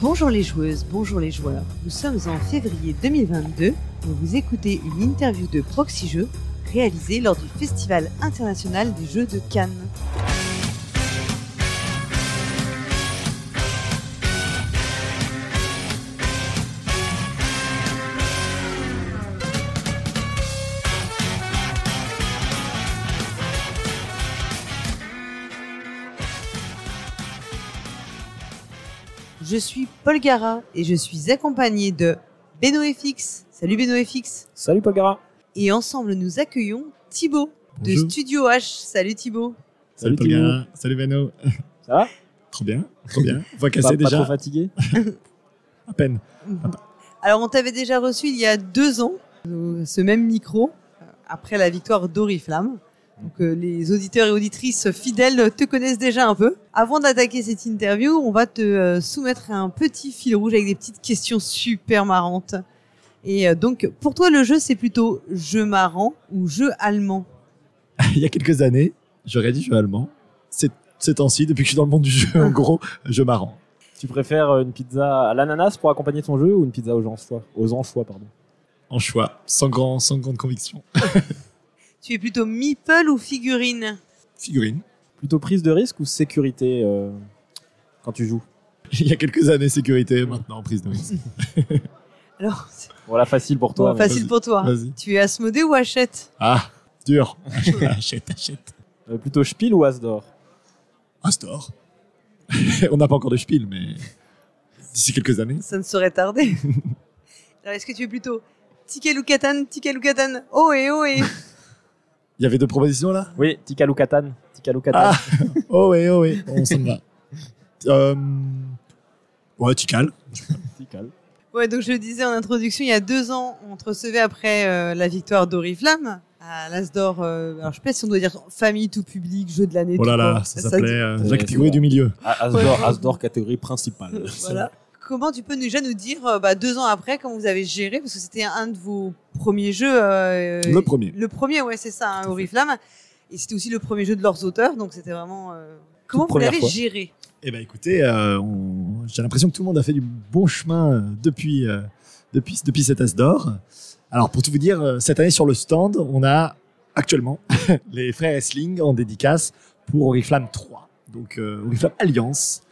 Bonjour les joueuses, bonjour les joueurs. Nous sommes en février 2022 et vous écoutez une interview de Proxy Jeux réalisée lors du Festival international des jeux de Cannes. Suis Paul Gara et je suis accompagné de Beno FX. Salut Beno FX. Salut Paul Gara. Et ensemble, nous accueillons Thibaut de Bonjour. Studio H. Salut Thibaut. Salut Paul Thibaut. Gara. Salut Benno. Ça va? Trop bien, trop bien. Voix Pas, cassée pas déjà, trop fatigué? À peine. Alors, on t'avait déjà reçu il y a deux ans, euh, ce même micro, euh, après la victoire d'Oriflamme. Donc, euh, les auditeurs et auditrices fidèles te connaissent déjà un peu. Avant d'attaquer cette interview, on va te euh, soumettre un petit fil rouge avec des petites questions super marrantes. Et euh, donc, pour toi, le jeu, c'est plutôt jeu marrant ou jeu allemand? Il y a quelques années, j'aurais dit jeu allemand. C'est ces temps-ci, depuis que je suis dans le monde du jeu, en gros, jeu marrant. Tu préfères une pizza à l'ananas pour accompagner ton jeu ou une pizza aux anchois Aux anchois, pardon. En choix, sans, grand, sans grande conviction. Tu es plutôt meeple ou figurine Figurine. Plutôt prise de risque ou sécurité euh, quand tu joues Il y a quelques années, sécurité, maintenant, prise de risque. Alors, c'est Voilà, facile pour toi. bon, facile pour toi. Vas-y. Tu es Asmodée ou Hachette Ah, dur. achète, achète. Euh, plutôt Spiel ou Asdor Astor. On n'a pas encore de spiel, mais d'ici quelques années. Ça ne saurait tarder. Alors, est-ce que tu es plutôt Ticket ou Catan, Ticket ou Catan Oh et oh et Il y avait deux propositions là? Oui, Tikalu Katan. Tikalu Katan. Ah Oh oui, oh oui, on s'en va. Euh... Ouais, Tikal. Tikal. Ouais, donc je le disais en introduction, il y a deux ans, on te recevait après euh, la victoire d'Oriflamme à l'Asdor. euh, alors, je sais pas si on doit dire famille tout public, jeu de l'année. Oh là là, ça Ça s'appelait euh, la catégorie du milieu. Ah, Asdor, Ouais. Asdor catégorie principale. Voilà. Comment tu peux déjà nous dire, euh, bah, deux ans après, comment vous avez géré? Parce que c'était un de vos premiers jeux. euh, Le premier. Le premier, ouais, c'est ça, hein, Oriflamme. Et c'était aussi le premier jeu de leurs auteurs, donc c'était vraiment. euh, Comment vous l'avez fois. géré? Eh ben écoutez, euh, on- j'ai l'impression que tout le monde a fait du bon chemin depuis, depuis, depuis cet As d'or. Alors pour tout vous dire, cette année sur le stand, on a actuellement les frères Essling en dédicace pour Oriflamme 3, donc Oriflamme Alliance.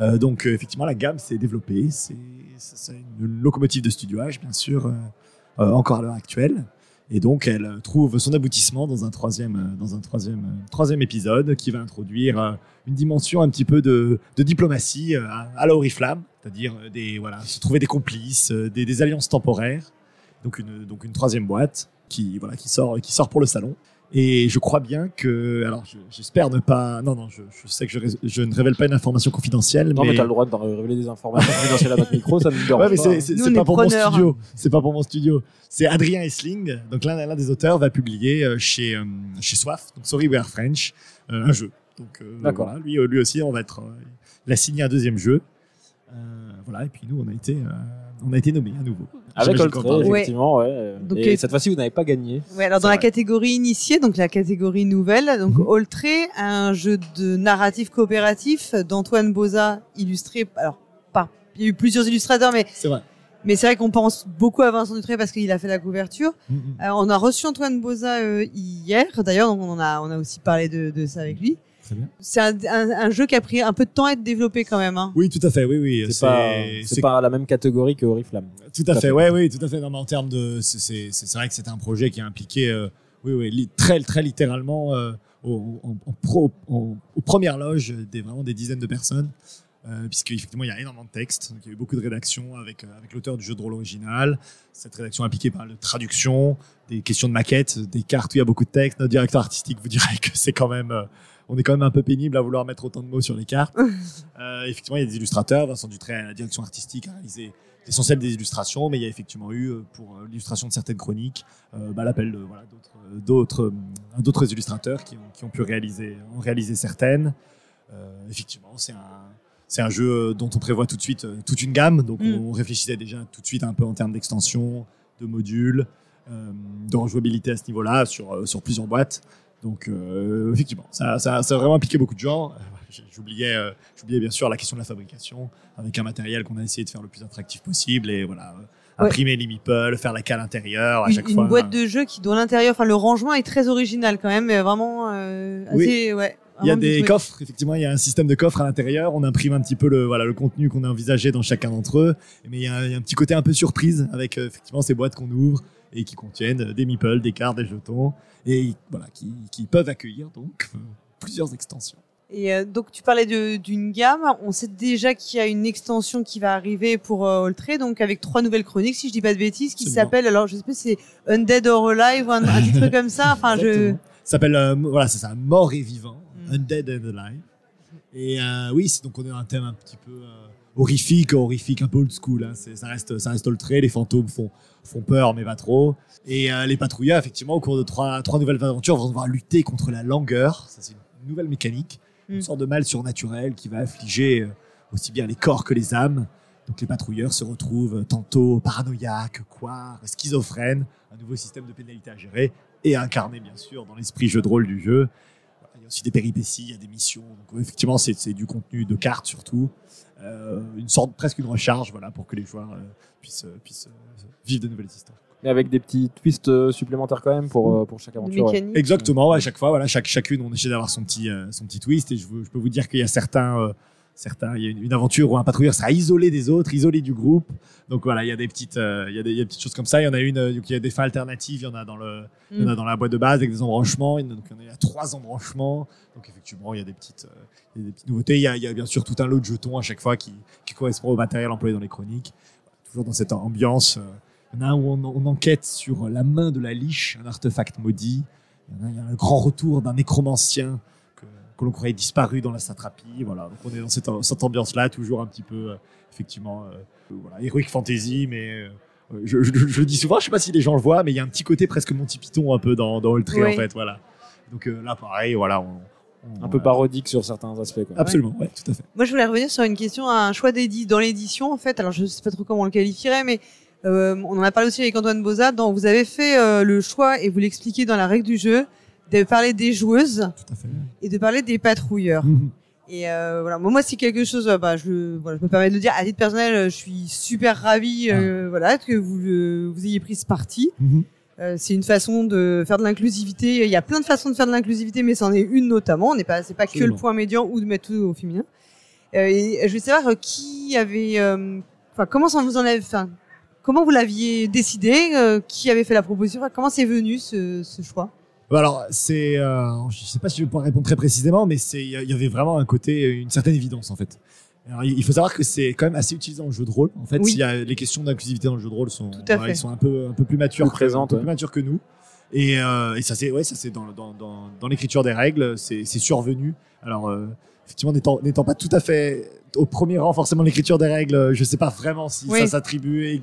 Euh, donc euh, effectivement, la gamme s'est développée. C'est une locomotive de Studio H, bien sûr, euh, encore à l'heure actuelle. Et donc, elle trouve son aboutissement dans un troisième, dans un troisième, troisième épisode qui va introduire une dimension un petit peu de, diplomatie à, à la Oriflamme, c'est-à-dire des, se trouver des complices, des, des alliances temporaires. Donc une, donc une troisième boîte qui, voilà, qui, sort, qui sort pour le salon. Et je crois bien que, alors je- j'espère ne pas, non, non, je, je sais que je, ne révèle pas une information confidentielle, Non, mais, mais, t'as le droit de révéler des informations confidentielles à notre micro, ça ne nous dérange Ouais, mais pas. c'est- c'est on pas pour mon studio. C'est pas pour mon studio. C'est Adrien Essling. Donc l'un des auteurs va publier euh, chez euh, chez Soif, donc Sorry We Are French, euh, un jeu. Donc euh, voilà, lui lui aussi on va être. il a signé un deuxième jeu. Euh, voilà et puis nous on a été euh, on a été nommé à nouveau. Avec. Ouais. effectivement, ouais. Donc, Et euh, cette fois-ci, vous n'avez pas gagné. Ouais, alors dans la catégorie initiée, donc la catégorie nouvelle, donc. Oltré, un jeu de narratif coopératif d'Antoine Boza, illustré. Alors, par, il y a eu plusieurs illustrateurs, mais C'est vrai. mais c'est vrai qu'on pense beaucoup à Vincent Dutré parce qu'il a fait la couverture. Mhm. Euh, on a reçu Antoine Boza euh, hier, d'ailleurs, donc on en a on a aussi parlé de, de ça avec lui. C'est un, un, un jeu qui a pris un peu de temps à être développé quand même. Hein. Oui, tout à fait. Oui, oui. C'est pas, c'est pas la même catégorie que Oriflamme. Tout à fait, ouais, oui, tout à fait. Non, mais en termes de, c'est- vrai que c'est un projet qui a impliqué, euh, oui, oui, li- très, très littéralement, euh, au, en- en pro- en- aux premières loges, des vraiment des dizaines de personnes, euh, puisque effectivement il y a énormément de textes, donc il y a eu beaucoup de rédaction avec euh, avec l'auteur du jeu de rôle original. Cette rédaction impliquée par la traduction, des questions de maquettes, des cartes où il y a beaucoup de textes. Notre directeur artistique vous dirait que c'est quand même euh, on est quand même un peu pénible à vouloir mettre autant de mots sur les cartes. Euh, effectivement, il y a des illustrateurs. Vincent Dutré, à la direction artistique, a réalisé l'essentiel des illustrations, mais il y a effectivement eu, euh, pour euh, l'illustration de certaines chroniques, euh, bah, l'appel de voilà, d'autres, illustrateurs qui ont, qui ont pu réaliser, en réaliser certaines. Euh, effectivement, c'est un, c'est un jeu dont on prévoit tout de suite toute une gamme, donc Mm. on réfléchissait déjà tout de suite un peu en termes d'extension, de modules, euh, de rejouabilité à ce niveau-là sur, sur plusieurs boîtes. Donc, euh, effectivement, ça, ça, ça a vraiment impliqué beaucoup de gens. Euh, j'oubliais, euh, j'oubliais bien sûr la question de la fabrication avec un matériel qu'on a essayé de faire le plus attractif possible et voilà. Ouais. Imprimer les meeples, faire la cale intérieure à Une, chaque une fois. boîte de jeu qui, dans l'intérieur, enfin, le rangement est très original quand même, mais vraiment euh, Oui. assez, ouais. Il y a des coffres, effectivement, il y a un système de coffres à l'intérieur. On imprime un petit peu le, voilà, le contenu qu'on a envisagé dans chacun d'entre eux. Mais il y, a, il y a un petit côté un peu surprise avec euh, effectivement ces boîtes qu'on ouvre et qui contiennent euh, des meeples, des cartes, des jetons et voilà, qui, qui peuvent accueillir donc euh, plusieurs extensions. Et euh, donc, tu parlais d'une gamme. On sait déjà qu'il y a une extension qui va arriver pour euh, donc avec trois nouvelles chroniques, si je dis pas de bêtises, qui s'appellent, alors je sais pas si c'est Undead or Alive ou un, un titre comme ça. Enfin, je. Ça s'appelle euh, voilà, c'est ça, mort et vivant. Undead and alive. Et euh, oui, donc on est dans un thème un petit peu euh, horrifique, horrifique, un peu old school. Hein. Ça reste, ça reste Oltré. Les fantômes font font peur, mais pas trop. Et euh, les patrouilleurs, effectivement, au cours de trois trois nouvelles aventures, vont devoir lutter contre la langueur. Ça, c'est une nouvelle mécanique, une Mm. sorte de mal surnaturel qui va affliger euh, aussi bien les corps que les âmes. Donc les patrouilleurs se retrouvent tantôt paranoïaques, quoi, schizophrènes, un nouveau système de pénalité à gérer et à incarner bien sûr dans l'esprit jeu de rôle du jeu. Aussi des péripéties, il y a des missions. Donc ouais, effectivement, c'est c'est du contenu de cartes surtout, Euh, une sorte presque une recharge, voilà, pour que les joueurs euh, puissent euh, puissent euh, vivre de nouvelles histoires. Mais avec des petits twists euh, supplémentaires quand même pour, euh, pour chaque aventure. ouais. Exactement, ouais, à chaque fois, voilà, chaque, chacune, on essaie d'avoir son petit, euh, son petit twist. Et je, peux vous dire qu'il y a certains, euh, certains, il y a une, une aventure où un patrouilleur sera isolé des autres, isolé du groupe. Donc voilà, il y a des petites, euh, il y a des, il y a des petites choses comme ça. Il y en a une, euh, donc il y a des fins alternatives. Il y en a dans le, il y en a Mm. dans la boîte de base avec des embranchements. Il y en a, donc il y en a, il y a trois embranchements. Donc effectivement, il y a des petites, euh, il y a des petites nouveautés. Il y a, il y a bien sûr tout un lot de jetons à chaque fois qui, qui correspond au matériel employé dans les chroniques. Toujours dans cette ambiance. euh, il y en a un où on, on enquête sur la main de la liche, un artefact maudit. Il y en a, il y a un grand retour d'un nécromancien que, l'on croyait disparu dans la satrapie. Voilà, donc on est dans cette, cette ambiance-là, toujours un petit peu, euh, effectivement, euh, voilà, heroic fantasy, mais euh, je, je- je le dis souvent, je sais pas si les gens le voient, mais il y a un petit côté presque Monty Python un peu dans, dans Oltré, Oui. en fait, voilà. Donc euh, là, pareil, voilà, on, Un peu parodique sur certains aspects. Quoi. Absolument, ouais, tout à fait. Moi, je voulais revenir sur une question, un choix d'édit dans l'édition, en fait. Alors, je sais pas trop comment on le qualifierait, mais euh, on en a parlé aussi avec Antoine Bozat. Dans, vous avez fait euh, le choix, et vous l'expliquez dans la règle du jeu, de parler des joueuses Tout à fait. et de parler des patrouilleurs. Mhm. Et euh, voilà, moi, moi c'est quelque chose, euh, bah, je, voilà, je me permets de le dire, à titre personnel, euh, je suis super ravie, euh, voilà, que vous, euh, vous ayez pris ce parti. Euh, c'est une façon de faire de l'inclusivité. Il y a plein de façons de faire de l'inclusivité, mais c'en est une notamment. On n'est pas, c'est pas que le point médian ou de mettre tout au féminin. Euh, et je veux savoir qui avait, euh, enfin, comment ça vous en avez, enfin, comment vous l'aviez décidé, euh, qui avait fait la proposition, comment c'est venu ce, ce choix? Alors, c'est, euh, je sais pas si je vais pouvoir répondre très précisément, mais il y avait vraiment un côté, une certaine évidence en fait. Alors, il faut savoir que c'est quand même assez utilisé dans le jeu de rôle. En fait, Oui. il y a les questions d'inclusivité dans le jeu de rôle sont, ils sont un peu, un peu plus matures, Plus que- présentes, ouais. plus matures que nous. Et, euh, et ça c'est, ouais, ça c'est dans, dans, dans, dans l'écriture des règles, c'est, c'est survenu. Alors, euh, effectivement, n'étant, n'étant pas tout à fait au premier rang forcément l'écriture des règles, je sais pas vraiment si Oui. ça s'attribue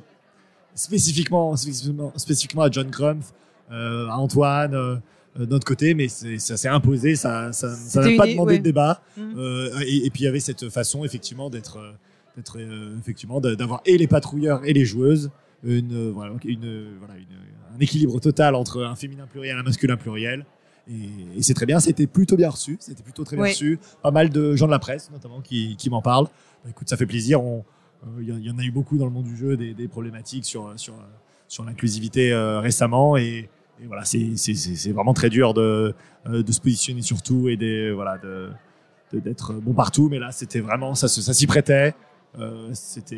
spécifiquement, spécifiquement, spécifiquement à John Crumpf, euh, à Antoine. euh, euh, de notre côté, mais ça s'est imposé, ça ça ça C'était n'a pas demandé ouais. de débat. Mhm. Euh, et, et puis il y avait cette façon effectivement d'être, euh, d'être euh, effectivement d'avoir et les patrouilleurs et les joueuses, une, euh, voilà, une, euh, voilà, une- un équilibre total entre un féminin pluriel et un masculin pluriel. Et, et c'est très bien, c'était plutôt bien reçu, c'était plutôt très bien reçu. Pas mal de gens de la presse notamment qui, qui m'en parlent. Bah, écoute, ça fait plaisir. Euh, Il y, en- il y en a eu beaucoup dans le monde du jeu, des, des problématiques sur, sur, sur l'inclusivité euh, récemment. Et, et voilà, c'est vraiment très dur de, euh, de se positionner sur tout et des, voilà, de, de- d'être bon partout. Mais là, c'était vraiment, ça, ça s'y prêtait. Euh, c'était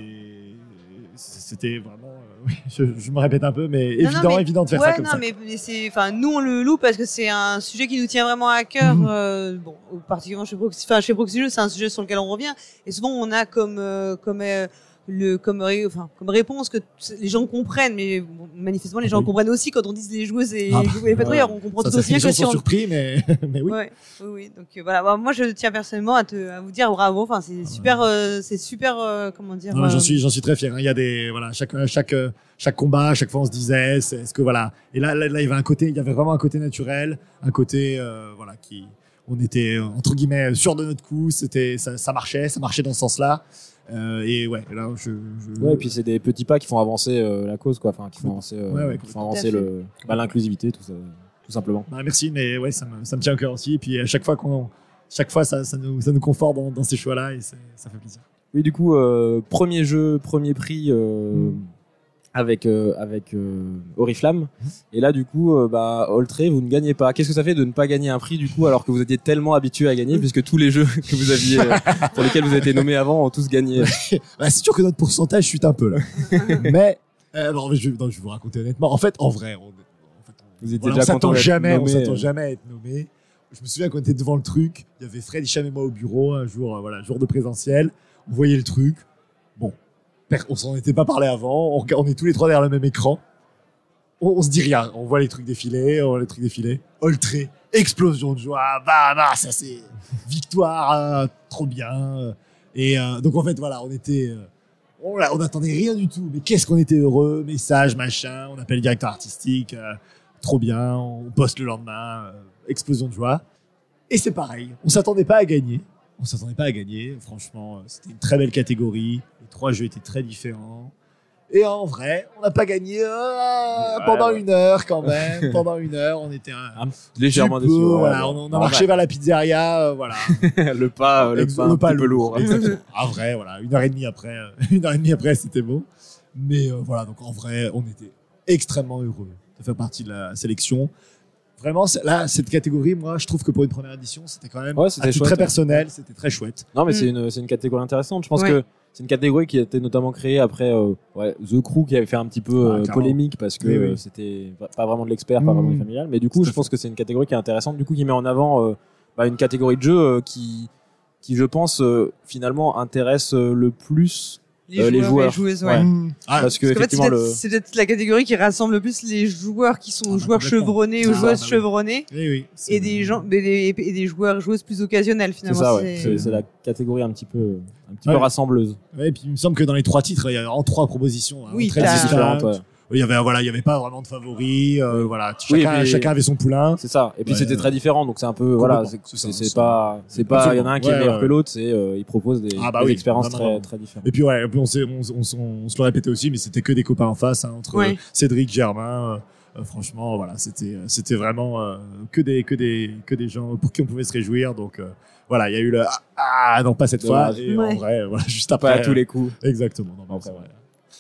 c'était vraiment, euh, oui, je, je me répète un peu, mais Non, non, évident, mais- évident de faire ouais, ça comme non, ça. mais, mais c'est, enfin, nous on le loue parce que c'est un sujet qui nous tient vraiment à cœur. Mhm. euh, bon, particulièrement chez enfin chez c'est un sujet sur lequel on revient. Et souvent on a comme euh, comme euh, le comme ré- enfin comme réponse que les gens comprennent, mais bon, manifestement les gens Oui. comprennent aussi quand on dit les joueuses et Ah, les patrouilleurs, on comprend Ça, tout ça aussi bien que si on surpris, mais, mais oui. Ouais, oui, oui. Donc euh, voilà, Bah, moi je tiens personnellement à, te, à vous dire bravo. Enfin, c'est super, euh, c'est super, euh, comment dire. Ah Non, euh, J'en suis, j'en suis très fier. hein. Il y a des, voilà, chaque, chaque, euh, chaque combat, à chaque fois on se disait, est-ce que voilà. Et là, là, là, il y avait un côté, il y avait vraiment un côté naturel, un côté, euh, voilà, qui, on était euh, entre guillemets sûr de notre coup. C'était, ça, ça marchait, ça marchait dans ce sens-là. Euh, et ouais, là, je, je- Ouais, et puis c'est des petits pas qui font avancer euh, la cause, quoi. Enfin, qui font avancer, euh, Ouais, ouais, qui font avancer le, bah, l'inclusivité, tout ça, tout simplement. Bah, merci, mais ouais, ça me, ça me tient au cœur aussi. Et puis à chaque fois qu'on, chaque fois, ça, ça, nous, ça nous conforte dans, dans ces choix-là et ça fait plaisir. Oui, du coup, euh, premier jeu, premier prix euh, Mm. Avec, euh, avec euh, Oriflamme. Mm. Et là, du coup, euh, bah, Oltré, vous ne gagnez pas. Qu'est-ce que ça fait de ne pas gagner un prix, du coup, alors que vous étiez tellement habitué à gagner, puisque tous les jeux que vous aviez, euh, pour lesquels vous avez été nommé avant, ont tous gagné Bah, c'est sûr que notre pourcentage chute un peu là. mais euh, non, mais je, non, je vais vous raconter honnêtement. En fait, en vrai, on, en fait, on- Vous étiez voilà, déjà on s'attend jamais, on s'attend euh. jamais à être nommé. Je me souviens quand on était devant le truc, il y avait Fred Hicham et moi au bureau un jour, euh, voilà, jour de présentiel. On voyait le truc. On s'en était pas parlé avant. On, est tous les trois derrière le même écran. On, on se dit rien. On voit les trucs défiler, on voit les trucs défiler. Oltré, explosion de joie. Bah, bah, ça c'est victoire, euh, trop bien. Et euh, donc en fait, voilà, on était. euh, on, on attendait rien du tout. Mais qu'est-ce qu'on était heureux. Message, machin. On appelle le directeur artistique. euh, trop bien. On poste le lendemain. explosion de joie. Et c'est pareil. On s'attendait pas à gagner. On s'attendait pas à gagner. Franchement, c'était une très belle catégorie. Trois jeux étaient très différents. Et en vrai, on n'a pas gagné euh, Ouais, pendant ouais. une heure quand même. pendant une heure, on était un, Un légèrement petit peu, déçu. ouais, voilà, bon. on, on a En marché vers la pizzeria. euh, voilà. le pas, euh, le Ex- pas un petit peu lourd. En vrai, voilà, une heure et demie après, euh, une heure et demie après, c'était beau. Mais euh, voilà, donc en vrai, on était extrêmement heureux de faire partie de la sélection. Vraiment, là, cette catégorie, moi, je trouve que pour une première édition, c'était quand même Ouais, très personnel, c'était très chouette. Non, mais Mm. c'est une, c'est une catégorie intéressante. Je pense Ouais. que c'est une catégorie qui a été notamment créée après euh, ouais, The Crew qui avait fait un petit peu Ah, euh, polémique parce que Oui, oui. euh, c'était pas vraiment de l'expert, pas vraiment du familial. Mais du coup, je pense que c'est une catégorie qui est intéressante, du coup, qui met en avant euh, bah, une catégorie de jeu qui, qui, je pense, finalement intéresse le plus Euh, les et joueurs. joueuses, ouais. Ouais. Mmh. Ah, parce que Parce qu'en fait, c'est effectivement peut-être le c'est peut-être la catégorie qui rassemble le plus les joueurs qui sont Ah, bah, joueurs chevronnés ou Ah, joueuses bah oui. chevronnées oui, oui, et des gens mais des, et des joueurs joueuses plus occasionnels c'est finalement. ça, ouais. C'est c'est la catégorie un petit peu, un petit peu Ouais. rassembleuse. Ouais, et puis il me semble que dans les trois titres, il y a en trois propositions. hein, Oui, très t'as- Il y avait voilà, il y avait pas vraiment de favoris. euh, voilà, chacun, chacun avait son poulain. C'est ça. Et puis Ouais. c'était très différent, donc c'est un peu voilà, c'est pas, c'est pas, il y en a un qui est meilleur ouais. que l'autre, c'est euh, il propose des, Ah bah des oui, expériences vraiment, très très différentes. Et puis ouais, on, s'est- on, on, on- on se le répétait aussi, mais c'était que des copains en face hein, entre euh, Cédric, Germain. euh, euh, franchement, voilà, c'était euh, c'était vraiment euh, que des que des que des gens pour qui on pouvait se réjouir. Donc euh, voilà, il y a eu le ah, ah, non pas cette fois. Et Ouais. en vrai, voilà, juste Pas après. à tous les coups. exactement. Non, Après,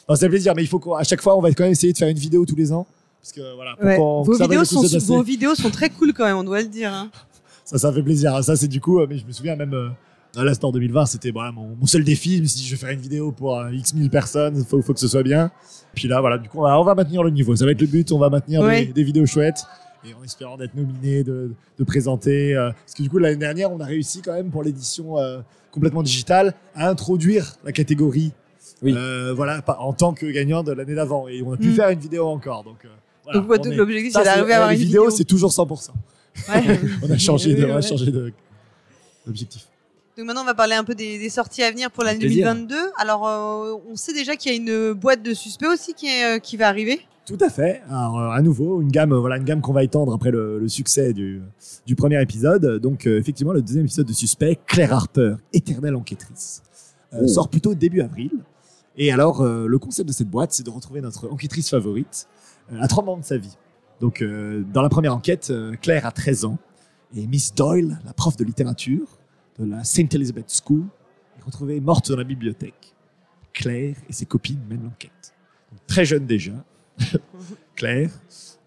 Non, c'est plaisir, mais il faut qu'à chaque fois, on va quand même essayer de faire une vidéo tous les ans. Parce que voilà, Ouais. Vos, que ça vidéos sont, vos vidéos très cool quand même, on doit le dire. hein. Ça, ça fait plaisir. hein. Ça, c'est du coup, euh, mais je me souviens même euh, à l'Astor 2020, c'était voilà, mon, mon seul défi. Je me suis dit, je vais faire une vidéo pour euh, X mille personnes, faut, faut que ce soit bien. Puis là, voilà, du coup, on va, on va maintenir le niveau. Ça va être le but, on va maintenir Ouais. des, des vidéos chouettes. Et en espérant d'être nominé, de, de présenter. euh, parce que du coup, l'année dernière, on a réussi quand même pour l'édition euh, complètement digitale à introduire la catégorie. Oui. euh, voilà, en tant que gagnant de l'année d'avant. Et on a pu Mm. faire une vidéo encore. Donc, euh, voilà, Donc l'objectif c'est d'arriver à avoir une vidéo. c'est toujours 100%. Ouais. On a changé de, Oui, on a ouais. changé de, d'objectif. Donc maintenant, on va parler un peu des, des sorties à venir pour l'année plaisir. 2022. Alors, euh, on sait déjà qu'il y a une boîte de suspects aussi qui, est, euh, qui va arriver. Tout à fait. Alors, euh, à nouveau, une gamme, voilà, une gamme qu'on va étendre après le, le succès du, du premier épisode. Donc, effectivement, le deuxième épisode de Suspect, Claire Harper, éternelle enquêtrice, Oh. sort plutôt début avril. Et alors, euh, le concept de cette boîte, c'est de retrouver notre enquêtrice favorite euh, à trois moments de sa vie. Donc, euh, dans la première enquête, Claire a 13 ans et Miss Doyle, la prof de littérature de la St. Elizabeth School, est retrouvée morte dans la bibliothèque. Claire et ses copines mènent l'enquête. Très jeune déjà, Claire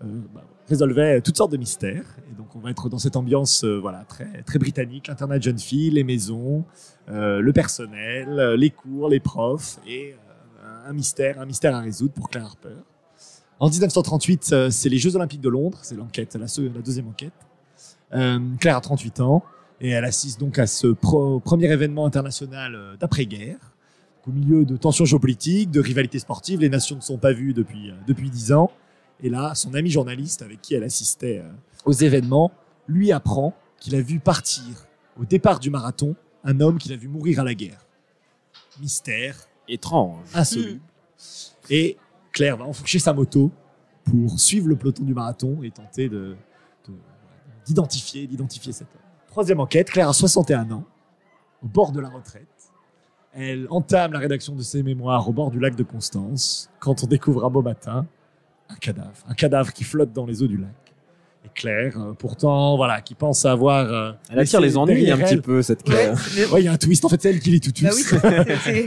bah, résolvait toutes sortes de mystères. Et donc, on va être dans cette ambiance euh, voilà, très, très britannique, l'internat de jeunes filles, les maisons, euh, le personnel, euh, les cours, les profs, et euh, un mystère, un mystère à résoudre pour Claire Harper. En 1938, euh, c'est les Jeux Olympiques de Londres, c'est l'enquête, la, la deuxième enquête. Euh, Claire a 38 ans et elle assiste donc à ce premier événement international euh, d'après-guerre. Au milieu de tensions géopolitiques, de rivalités sportives, les nations ne sont pas vues depuis, euh, depuis 10 ans. Et là, son ami journaliste avec qui elle assistait euh, aux événements lui apprend qu'il a vu partir au départ du marathon un homme qu'il a vu mourir à la guerre. Mystère, Étrange. insoluble. Et Claire va enfourcher sa moto pour suivre le peloton du marathon et tenter de, de- d'identifier, d'identifier cet homme. Troisième enquête, Claire a 61 ans, au bord de la retraite. Elle entame la rédaction de ses mémoires au bord du lac de Constance quand on découvre un beau matin un cadavre, un cadavre qui flotte dans les eaux du lac. et Claire, euh, pourtant, voilà, qui pense avoir. euh, Elle attire les ennuis un petit peu, cette Claire. Ouais, il y a un twist. En fait, c'est elle qui les tout bah oui, c'est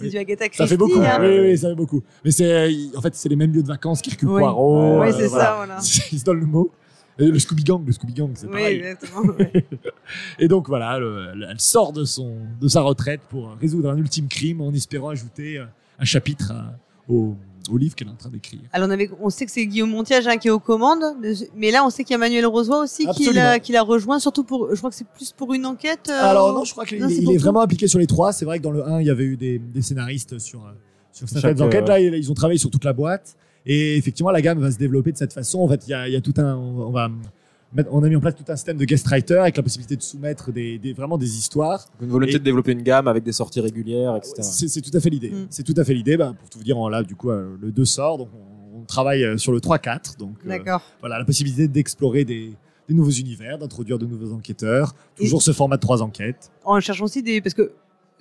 Oui. du Agatha Christie. Ça fait beaucoup. hein. Oui, oui, ça fait beaucoup. Mais c'est, euh, en fait, c'est les mêmes lieux de vacances qui Oui. Poirot. Oui, euh, c'est voilà. ça, voilà. Ils se donnent le mot. Et le Scooby Gang, le Scooby Gang, c'est Oui, pareil. exactement. ouais. Et donc voilà, le- elle elle sort de son de sa retraite pour résoudre un ultime crime en espérant ajouter euh, un chapitre à- au, au livre qu'elle est en train d'écrire. Alors on, avait, on sait que c'est Guillaume Montiage hein, qui est aux commandes, mais là on sait qu'il y a Manuel Rosoy aussi qui l'a, qui l'a rejoint, surtout pour, je crois que c'est plus pour une enquête. euh, Alors non, je crois qu'il non, il est vraiment impliqué sur les trois. C'est vrai que dans le 1, il y avait eu des, des scénaristes sur, euh, sur certaines Chaque, enquêtes. euh, Là, ils ils ont travaillé sur toute la boîte. Et effectivement, la gamme va se développer de cette façon. En fait, il y a, il y a tout un... On, va on a mis en place tout un système de guest writer avec la possibilité de soumettre des, des- vraiment des histoires. Une volonté Et- de développer une gamme avec des sorties régulières, etc. C'est c'est tout à fait l'idée. Mm. C'est tout à fait l'idée. Bah, pour tout vous dire, là, du coup, euh, le 2 sort. Donc, on, on travaille euh, sur le 3-4. Donc, euh, D'accord. voilà, la possibilité d'explorer des, des nouveaux univers, d'introduire de nouveaux enquêteurs. Toujours ce format de trois enquêtes. En cherchant aussi des, parce que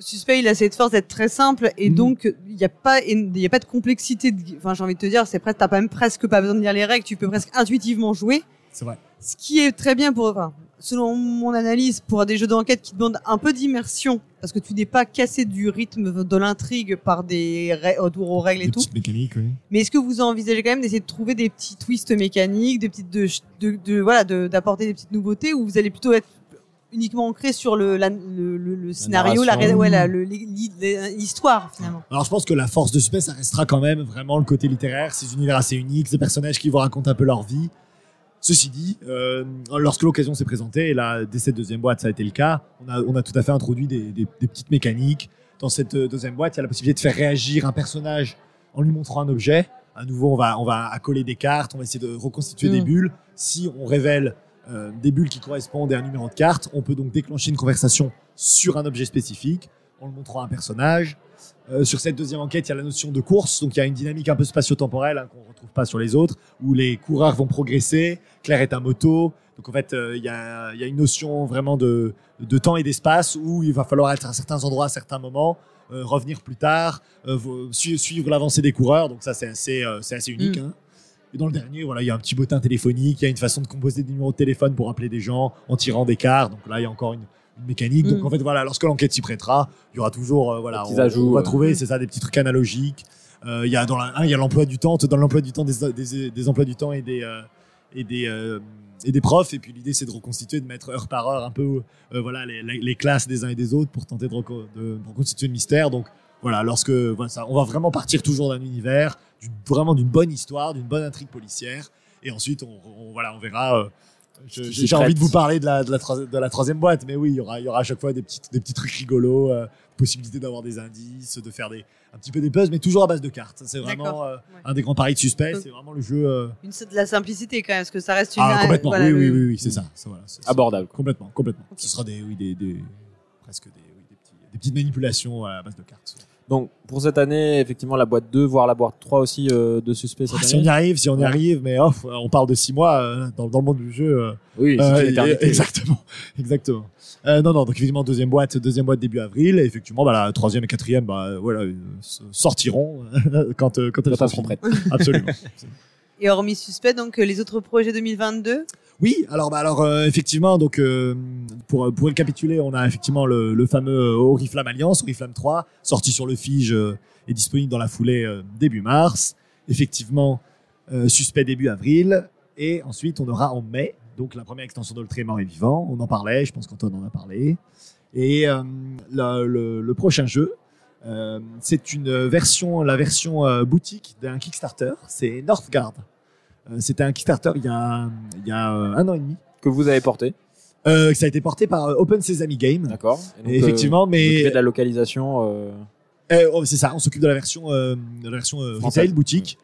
Suspect, il a cette force d'être très simple et Mhm. donc il n'y a pas, il y a pas de complexité. de- Enfin, j'ai envie de te dire, c'est presque, t'as pas même presque pas besoin de lire les règles, tu peux presque intuitivement jouer. C'est vrai. Ce qui est très bien pour, enfin, selon mon analyse, pour des jeux d'enquête qui demandent un peu d'immersion, parce que tu n'es pas cassé du rythme de l'intrigue par des autour aux règles et Des tout. petites mécaniques, oui. Mais est-ce que vous envisagez quand même d'essayer de trouver des petits twists mécaniques, des petites de, de, de- voilà, de- d'apporter des petites nouveautés, ou vous allez plutôt être uniquement ancré sur le, la- le, le- le scénario, la, ouais, l'histoire finalement? Alors je pense que la force de Suspect, ça restera quand même vraiment le côté littéraire, ces univers assez uniques, ces personnages qui vous racontent un peu leur vie. Ceci dit, euh, lorsque l'occasion s'est présentée, et là, dès cette deuxième boîte, ça a été le cas, on a, on a tout à fait introduit des, des- des petites mécaniques. Dans cette euh, deuxième boîte, il y a la possibilité de faire réagir un personnage en lui montrant un objet. À nouveau, on va, on va accoler des cartes, on va essayer de reconstituer Mm. des bulles. Si on révèle euh, des bulles qui correspondent à un numéro de carte, on peut donc déclencher une conversation sur un objet spécifique en le montrant à un personnage. Euh, sur cette deuxième enquête, il y a la notion de course, donc il y a une dynamique un peu spatio-temporelle hein, qu'on ne retrouve pas sur les autres, où les coureurs vont progresser. Claire est à moto, donc en fait, euh, il y, a, il y a une notion vraiment de, de temps et d'espace où il va falloir être à certains endroits à certains moments, euh, revenir plus tard, su- suivre l'avancée des coureurs. Donc ça, c'est assez, unique. hein. Et dans le dernier, voilà, il y a un petit bottin téléphonique, il y a une façon de composer des numéros de téléphone pour appeler des gens en tirant des cartes. Donc là, il y a encore une, mécanique. Donc Mm. en fait, voilà, lorsque l'enquête s'y prêtera, il y aura toujours, euh, voilà, Des on, petits ajouts, on va ouais. trouver, c'est ça, des petits trucs analogiques. Euh, Il y a dans la, un, il y a l'emploi du temps, dans l'emploi du temps des, des, des emplois du temps et des euh, et des euh, et des profs. Et puis l'idée, c'est de reconstituer, de mettre heure par heure un peu, euh, voilà, les, les- les classes des uns et des autres pour tenter de, reco- de reconstituer le mystère. Donc voilà, lorsque voilà, ça, on va vraiment partir toujours d'un univers, vraiment d'une bonne histoire, d'une bonne intrigue policière. Et ensuite, on, on- voilà, on verra. euh, J'ai envie prête. de vous parler de la, de la, troi- de la troisième boîte, mais oui, il y aura, il y aura à chaque fois des petits, des petits trucs rigolos, euh, possibilité d'avoir des indices, de faire des, un petit peu des puzzles, mais toujours à base de cartes. C'est vraiment euh, Ouais. un des grands paris de suspect. Donc- C'est vraiment le jeu. euh, Une, de la simplicité quand même, parce que ça reste une. ah, complètement. voilà, oui, le- oui, oui, oui, c'est ça. voilà, Abordable. quoi. Complètement, complètement. Ce sera des, oui, des, des- presque des, oui, des, petits- des petites manipulations à base de cartes. Donc pour cette année, effectivement, la boîte 2, voire la boîte 3 aussi euh, de suspect cette Ah, si on y arrive, si on y arrive, mais oh, on parle de six mois euh, dans, dans le monde du jeu. euh, Oui, c'est Euh, exactement, exactement. Euh, non, non, donc effectivement deuxième boîte, deuxième boîte début avril. Et effectivement, bah, la troisième et quatrième, bah, voilà, euh, sortiront quand euh, quand elles seront finies. Absolument. Et hormis Suspect, donc euh, les autres projets 2022. oui, alors, bah, alors euh, effectivement, donc euh, pour pour récapituler, on a effectivement le, fameux Oriflamme Alliance, Oriflamme 3, sorti sur le Fige et disponible dans la foulée début mars. Effectivement, suspect début avril. Et ensuite, on aura en mai, donc la première extension de Le Mort et Vivant. On en parlait, je pense qu'Antoine en a parlé. Et le prochain jeu, euh, c'est une version, la version euh, boutique d'un Kickstarter. C'est Northgard. Euh, C'était un Kickstarter il y a, il y a euh, un an et demi. Que vous avez porté, Euh, ça a été porté par euh, Open Sesame Game. d'accord Et donc, Et effectivement, euh, vous mais de la localisation. euh, Euh, oh, c'est ça, on s'occupe de la version, euh, de la version euh, Française. retail, boutique.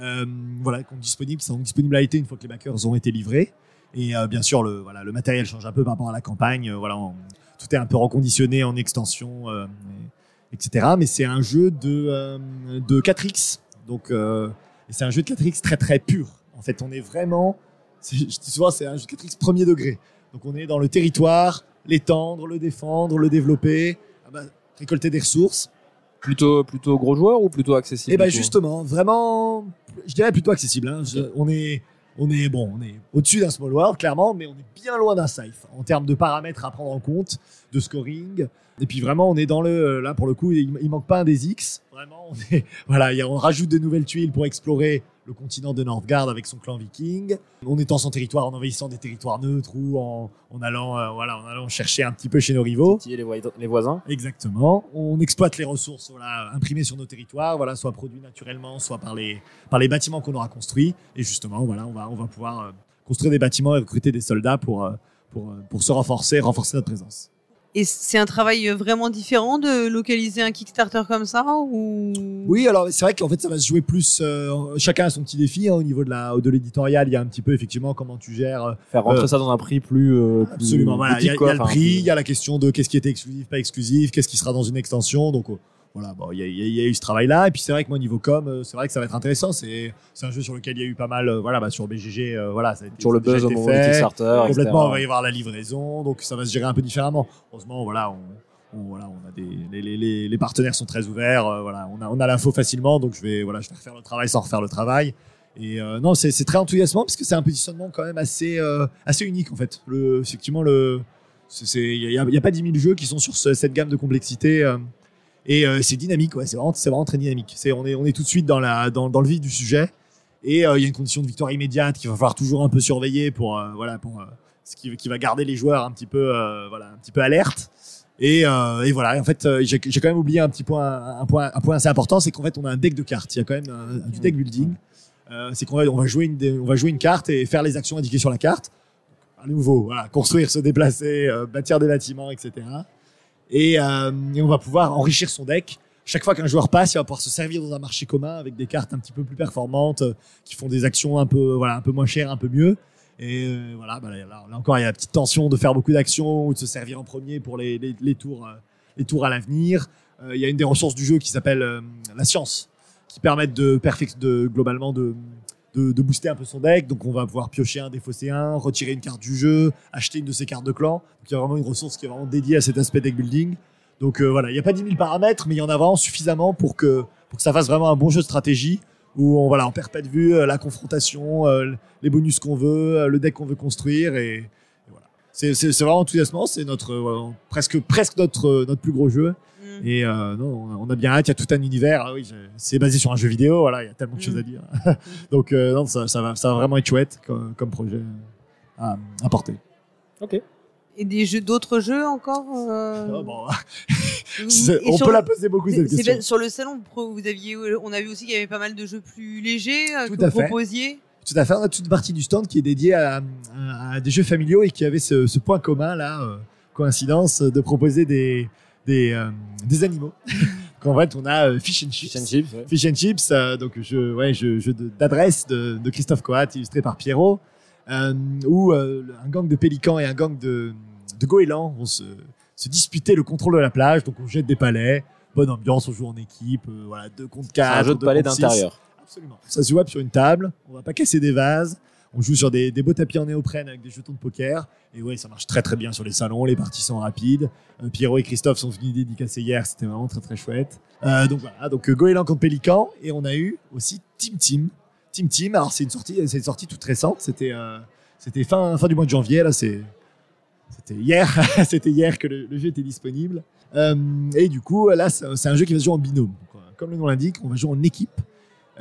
Euh, voilà, qui sont disponibles, qui sont disponibles à l'été une fois que les backers ont été livrés. Et euh, bien sûr, le, voilà, le matériel change un peu par rapport à la campagne. Euh, voilà, on- tout est un peu reconditionné en extension, euh, et- etc. Mais c'est un jeu de, euh, de 4X. Donc, euh, c'est un jeu de 4X très très pur. En fait, on est vraiment, c'est- je dis souvent, c'est un jeu de 4X premier degré. Donc, on est dans le territoire, l'étendre, le défendre, le développer, ah bah, récolter des ressources. plutôt, plutôt gros joueur ou plutôt accessible ben du coup justement, vraiment, je dirais plutôt accessible. hein. Je- on est on est bon, on est au-dessus d'un small world clairement, mais on est bien loin d'un safe en termes de paramètres à prendre en compte, de scoring. Et puis vraiment, on est dans le là pour le coup, il, il manque pas un des X. Vraiment, on est voilà, on rajoute de nouvelles tuiles pour explorer le continent de Northgard avec son clan viking. On étend son territoire en envahissant des territoires neutres ou en, en allant euh, voilà, en allant chercher un petit peu chez nos rivaux. Les, voi- les voisins. Exactement. On exploite les ressources voilà, imprimées sur nos territoires, voilà, soit produites naturellement, soit par les, par les bâtiments qu'on aura construits. Et justement, voilà, on va, on va pouvoir euh, construire des bâtiments et recruter des soldats pour, euh, pour, euh, pour se renforcer, renforcer notre présence. Et c'est un travail vraiment différent de localiser un Kickstarter comme ça ou? Oui, alors c'est vrai qu'en fait ça va se jouer plus. euh, chacun a son petit défi hein, au niveau de la de l'éditorial. Il y a un petit peu effectivement comment tu gères. euh, Faire rentrer Euh, ça dans un prix plus. euh, plus Absolument. Voilà, il y, a- y le prix, il y a la question de qu'est-ce qui était exclusif, pas exclusif, qu'est-ce qui sera dans une extension. Donc euh, voilà, bon, il y, a- y y eu ce travail-là. Et puis c'est vrai que moi niveau com, euh, c'est vrai que ça va être intéressant. C'est c'est un jeu sur lequel il y a eu pas mal. euh, voilà, bah, sur BGG, euh, voilà, ça a été, Sur le ça a déjà buzz au moment fait. Kickstarter. Complètement, il va y avoir la livraison, donc ça va se gérer un peu différemment. Heureusement, voilà, on, on- voilà, on a des, les, les- les- les partenaires sont très ouverts, euh, voilà, on a, on a l'info facilement, donc je vais, voilà, je vais refaire le travail sans refaire le travail. Et euh, non, c'est très enthousiasmant parce que c'est un positionnement quand même assez, assez unique en fait. Le, effectivement, le, il y a, a pas 10 000 jeux qui sont sur ce- cette gamme de complexité. Et euh, c'est dynamique, c'est vraiment, très dynamique. On est, tout de suite dans le vif du sujet. Et euh, il y a une condition de victoire immédiate qu'il va falloir toujours un peu surveiller pour, euh, ce qui, va garder les joueurs un petit peu, voilà. Et, voilà. En fait, j'ai quand même oublié un petit point, assez important, c'est qu'en fait, on a un deck de cartes. Il y a quand même du deck building. C'est qu'on va, jouer une, carte et faire les actions indiquées sur la carte. À nouveau, construire, se déplacer, bâtir des bâtiments, etc. Et, euh, et on va pouvoir enrichir son deck. Chaque fois qu'un joueur passe, il va pouvoir se servir dans un marché commun avec des cartes un petit peu plus performantes, euh, qui font des actions un peu, voilà, un peu moins chères, un peu mieux. Et euh, voilà, bah, là, encore, il y a la petite tension de faire beaucoup d'actions ou de se servir en premier pour les, les, tours, les tours à l'avenir. Il y a une des ressources du jeu qui s'appelle la science, qui permettent de, de globalement de, de, booster un peu son deck. Donc on va pouvoir piocher un, défausser un, retirer une carte du jeu, acheter une de ses cartes de clan. Donc il y a vraiment une ressource qui est vraiment dédiée à cet aspect deck building. Donc euh, voilà, il n'y a pas 10 000 paramètres, mais il y en a vraiment suffisamment pour que, pour que ça fasse vraiment un bon jeu de stratégie où on, voilà, on perd pas de vue euh, la confrontation, euh, les bonus qu'on veut, le deck qu'on veut construire et, voilà. C'est, vraiment enthousiasmant, c'est notre presque presque notre notre plus gros jeu Mm. et euh, non, on a- bien hâte, il y a tout un univers. Ah oui, c'est basé sur un jeu vidéo, voilà, il y a tellement de Mm. choses à dire. Donc euh, non, ça, ça va ça va vraiment être chouette comme, comme projet à, à porter. Et des jeux, d'autres jeux encore euh, bon, et on peut le- la poser beaucoup c'est- cette question. bien, sur le salon, vous aviez, on a vu aussi qu'il y avait pas mal de jeux plus légers Tout que à vous fait. proposiez. Tout à fait. On a toute une partie du stand qui est dédiée à, à- à des jeux familiaux et qui avait ce, ce point commun là, euh, coïncidence, de proposer des des, euh, des animaux. Qu'en fait, on a euh, Fish and Chips. Fish and chips, ouais. Fish and Chips, euh, donc jeu, ouais, jeu, d'adresse de, de Christophe Coat, illustré par Pierrot, où un gang de pélicans et un gang de, de goélands vont se, se disputer le contrôle de la plage. Donc on jette des palais, bonne ambiance, on joue en équipe, euh, voilà, deux contre C'est quatre. un jeu de palais d'intérieur. Absolument. Ça se joue sur une table, on va pas casser des vases, on joue sur des, beaux tapis en néoprène avec des jetons de poker. Et ouais, ça marche très très bien sur les salons, les parties sont rapides. Euh, Pierrot et Christophe sont venus dédicacer hier, c'était vraiment très très chouette. Euh, donc voilà, donc euh, Goéland contre Pélican. Et on a eu aussi Team Team. Team Team, alors c'est une sortie, une sortie toute récente, c'était fin, fin du mois de janvier, là. C'était hier, c'était hier que le, jeu était disponible. Et du coup, là, c'est un jeu qui va se jouer en binôme. Comme le nom l'indique, on va jouer en équipe.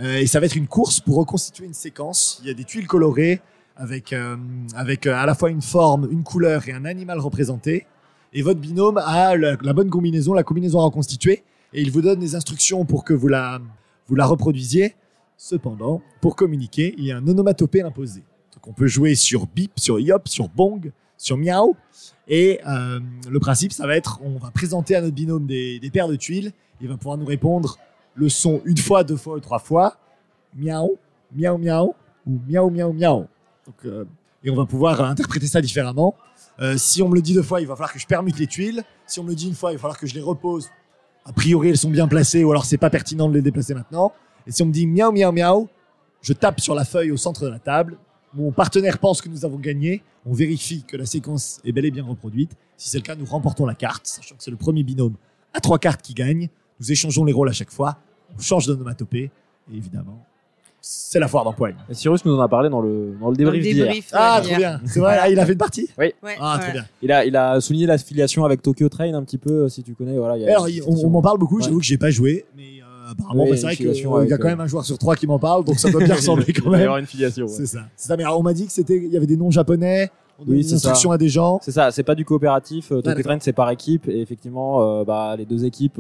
Euh, et ça va être une course pour reconstituer une séquence. Il y a des tuiles colorées avec, euh, avec euh, à la fois une forme, une couleur et un animal représenté. Et votre binôme a la, bonne combinaison, la combinaison à reconstituer. Et il vous donne des instructions pour que vous la, vous la reproduisiez. Cependant, pour communiquer, il y a un onomatopée imposé. Donc on peut jouer sur bip, sur yop, sur bong, sur miaou. Et le principe, ça va être, on va présenter à notre binôme des paires de tuiles. Il va pouvoir nous répondre le son une fois, deux fois ou trois fois. Miaou, miaou, miaou, ou miaou, miaou, miaou. Donc, euh, et on va pouvoir interpréter ça différemment. Euh, si on me le dit deux fois, il va falloir que je permute les tuiles. Si on me le dit une fois, il va falloir que je les repose. A priori, elles sont bien placées, ou alors c'est pas pertinent de les déplacer maintenant. Et si on me dit miaou, miaou, miaou, je tape sur la feuille au centre de la table. Mon partenaire pense que nous avons gagné. On vérifie que la séquence est bel et bien reproduite. Si c'est le cas, nous remportons la carte, sachant que c'est le premier binôme à trois cartes qui gagne. Nous échangeons les rôles à chaque fois. On change d'onomatopée. Et évidemment, c'est la foire d'empoigne. Et Cyrus nous en a parlé dans le, dans le Dans le débrief d'hier. débrief, Ah, trop bien. C'est vrai, ah, il a fait une partie Ouais, Ah, ouais. trop bien. Il a, il a souligné l'affiliation avec Tokyo Train un petit peu, si tu connais. Voilà, il y a Alors, il- on, m'en parle beaucoup, Ouais. j'avoue que j'ai pas joué, mais euh, apparemment, Oui, bah, il y c'est a vrai qu'il y filiation a quand euh, même un joueur sur trois qui m'en parle, donc ça doit bien ressembler quand Il va y même. avoir une filiation. ouais. C'est ça. C'est ça. Mais alors, on m'a dit que c'était, il y avait des noms japonais, on Oui, des c'est ça. instructions à des gens. C'est ça, c'est pas du coopératif. Euh, Tokyo. Train, c'est par équipe. Et effectivement, euh, bah, les deux équipes,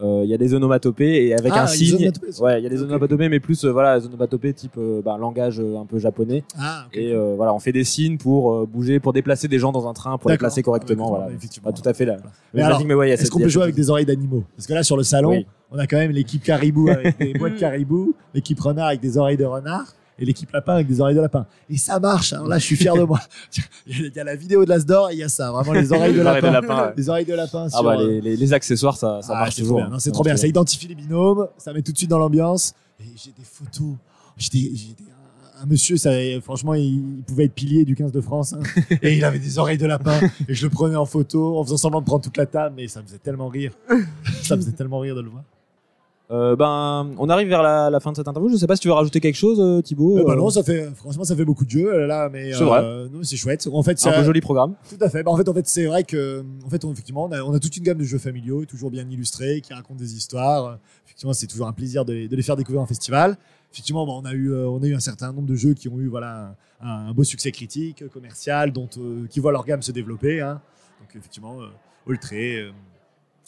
euh, euh, il y a des onomatopées et avec Ah, un signe. Ouais, il y a des onomatopées, mais plus, euh, voilà, les onomatopées type euh, bah, langage un peu japonais. Ah. Et euh, voilà, on fait des signes pour euh, bouger, pour déplacer des gens dans un train, pour les placer correctement. Ah, voilà. ouais, effectivement. Pas tout à fait là. Mais alors, mais ouais, il y a Est-ce cette- qu'on peut jouer avec des oreilles d'animaux? Parce que là, sur le salon, Oui. on a quand même l'équipe caribou avec des boîtes caribou, l'équipe renard avec des oreilles de renard et l'équipe lapin avec des oreilles de lapin. Et ça marche. Alors là, je suis fier de moi. Il y a- la vidéo de l'Asdor et il y a ça, vraiment les oreilles de lapin. Les oreilles de lapin Ah bah, euh, les, les, les accessoires, ça, ça Ah, marche toujours. hein. c'est trop bien. Ça identifie les binômes, ça met tout de suite dans l'ambiance. Et j'ai des photos. J'ai des- un monsieur, ça, franchement, il, il pouvait être pilier du 15 de France. hein. et il avait des oreilles de lapin. Et je le prenais en photo en faisant semblant de prendre toute la table. Mais ça me faisait tellement rire. ça me faisait tellement rire de le voir. Euh, ben, on arrive vers la, la fin de cette interview. Je sais pas si tu veux rajouter quelque chose, euh, Thibaut. Euh, bah non, ça fait, franchement, ça fait beaucoup de jeux là, mais C'est vrai. euh, chouette. En fait, un c'est peu joli programme. Tout à fait. Bah, en fait, en fait, c'est vrai que, en fait, on, effectivement, on a, on a toute une gamme de jeux familiaux, toujours bien illustrés, qui racontent des histoires. Effectivement, c'est toujours un plaisir de les, de les faire découvrir en festival. Effectivement, bah, on a eu, on a eu un certain nombre de jeux qui ont eu, voilà, un, un beau succès critique, commercial, dont, qui voient leur gamme se développer. hein. Donc, effectivement, Oltré,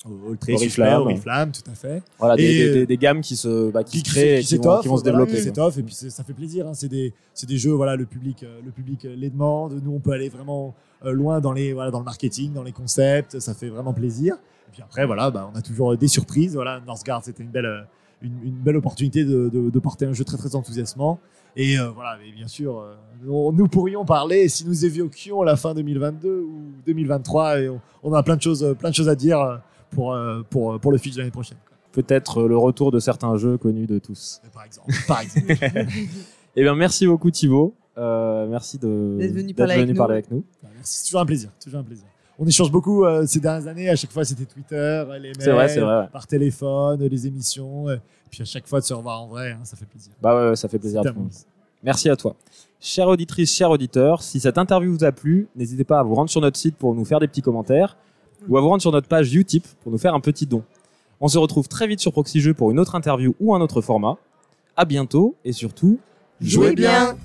Oriflamme. Oriflamme, tout à fait. Voilà, des, euh, des, des gammes qui se, bah, qui, se qui, créent, et qui qui, vont, qui vont se développer. qui quoi. s'étoffent, et puis ça fait plaisir. hein. C'est des, jeux, voilà, le public, euh, le public euh, les demande. Nous, on peut aller vraiment loin dans les, voilà, dans le marketing, dans les concepts. Ça fait vraiment plaisir. Et puis après, voilà, bah, on a toujours des surprises. Voilà, Northgard, c'était une belle, une, une belle opportunité de, de, de porter un jeu très très enthousiasmant. Et euh, voilà, mais bien sûr, euh, nous pourrions parler si nous évoquions la fin 2022 ou 2023. Et on, on a plein de choses, plein de choses à dire pour, euh, pour, pour le pitch de l'année prochaine. Peut-être euh, le retour de certains jeux connus de tous. Par exemple. Par exemple. Eh bien, merci beaucoup Thibaut. Euh, merci de D'être venu parler avec nous. parler avec nous. Bah, c'est toujours un plaisir, toujours un plaisir. On échange beaucoup euh, ces dernières années. À chaque fois, c'était Twitter, les mails, C'est vrai, c'est vrai. ouais. par téléphone, les émissions. euh, puis à chaque fois de se revoir en vrai, hein, ça fait plaisir. Bah ouais, ouais, ça fait plaisir. à tout Merci à toi. Chère auditrice, cher auditeur, si cette interview vous a plu, n'hésitez pas à vous rendre sur notre site pour nous faire des petits commentaires ou à vous rendre sur notre page Utip pour nous faire un petit don. On se retrouve très vite sur Proxy Jeux pour une autre interview ou un autre format. À bientôt et surtout, Jouez bien.